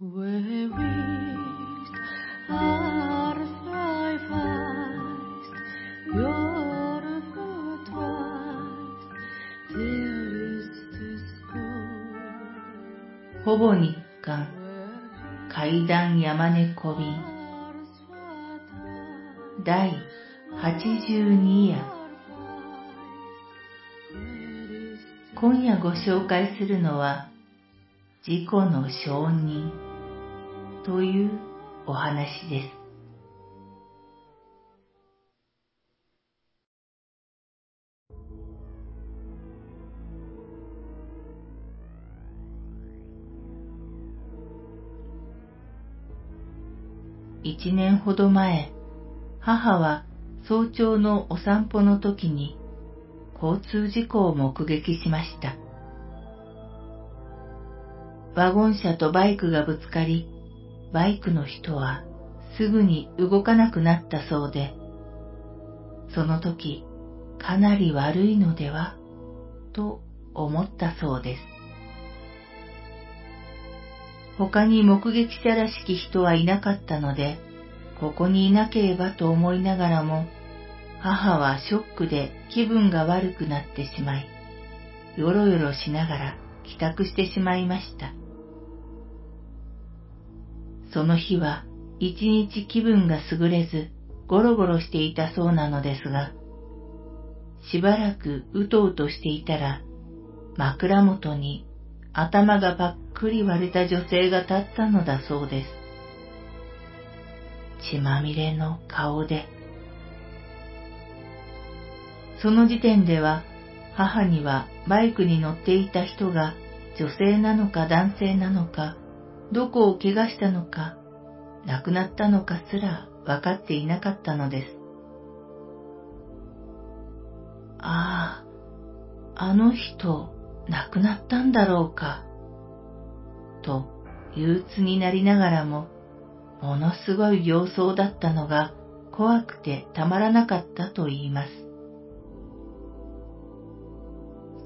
ほぼ日刊階段山猫便第82夜今夜ご紹介するのは自己の承認というお話です。一年ほど前、母は早朝のお散歩の時に交通事故を目撃しました。ワゴン車とバイクがぶつかり、バイクの人はすぐに動かなくなったそうで、その時かなり悪いのではと思ったそうです。他に目撃者らしき人はいなかったので、ここにいなければと思いながらも、母はショックで気分が悪くなってしまい、よろよろしながら帰宅してしまいました。その日は一日気分が優れず、ゴロゴロしていたそうなのですが、しばらくうとうとしていたら、枕元に頭がばっくり割れた女性が立ったのだそうです。血まみれの顔で。その時点では母にはバイクに乗っていた人が女性なのか男性なのか、どこを怪我したのか、亡くなったのかすら分かっていなかったのです。ああ、あの人、亡くなったんだろうか、と憂鬱になりながらも、ものすごい形相だったのが怖くてたまらなかったと言います。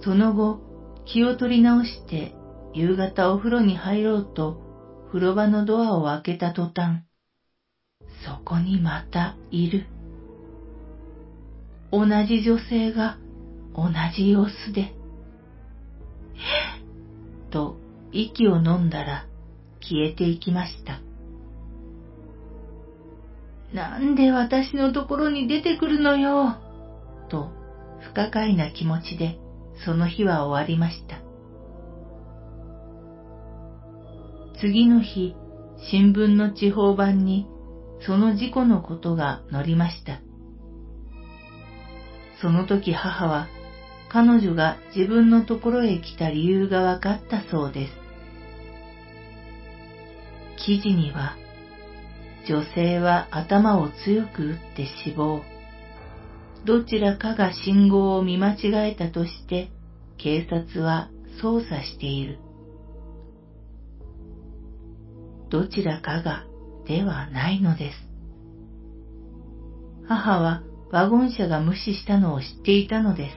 その後、気を取り直して夕方お風呂に入ろうと風呂場のドアを開けた途端、そこにまたいる。同じ女性が同じ様子で、と息を飲んだら消えていきました。なんで私のところに出てくるのよ、と不可解な気持ちでその日は終わりました。次の日、新聞の地方版にその事故のことが載りました。その時母は彼女が自分のところへ来た理由が分かったそうです。記事には女性は頭を強く打って死亡。どちらかが信号を見間違えたとして警察は捜査している。どちらかがではないのです。母はワゴン車が無視したのを知っていたのです。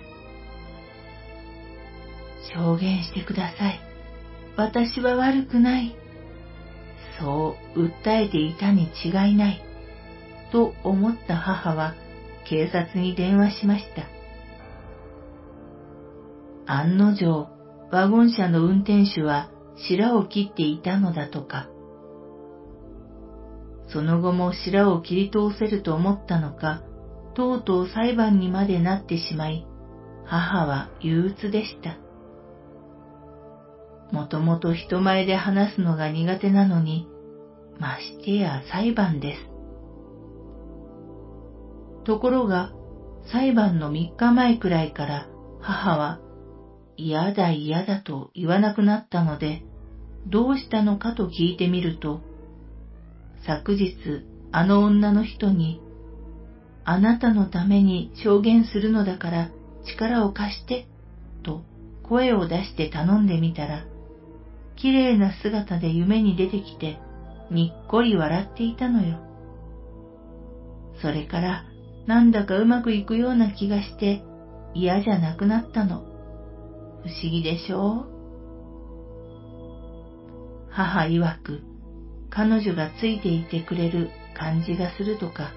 証言してください。私は悪くない。そう訴えていたに違いない、と思った母は警察に電話しました。案の定、ワゴン車の運転手は白を切っていたのだとか。その後も白を切り通せると思ったのか、とうとう裁判にまでなってしまい、母は憂鬱でした。もともと人前で話すのが苦手なのに、ましてや裁判です。ところが、裁判の3日前くらいから母は嫌だ嫌だと言わなくなったので、どうしたのかと聞いてみると、昨日あの女の人に、あなたのために証言するのだから力を貸して、と声を出して頼んでみたら、綺麗な姿で夢に出てきて、にっこり笑っていたのよ。それからなんだかうまくいくような気がして嫌じゃなくなったの。不思議でしょう？母曰く彼女がついていてくれる感じがするとか、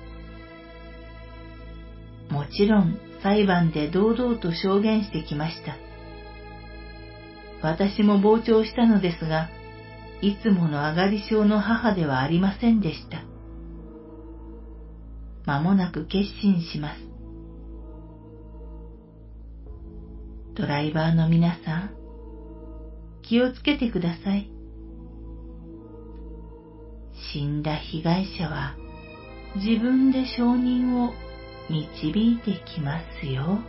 もちろん裁判で堂々と証言してきました。私も傍聴したのですが、いつもの上がり症の母ではありませんでした。まもなく決心します。ドライバーの皆さん、気をつけてください。死んだ被害者は自分で証人を導いてきますよ。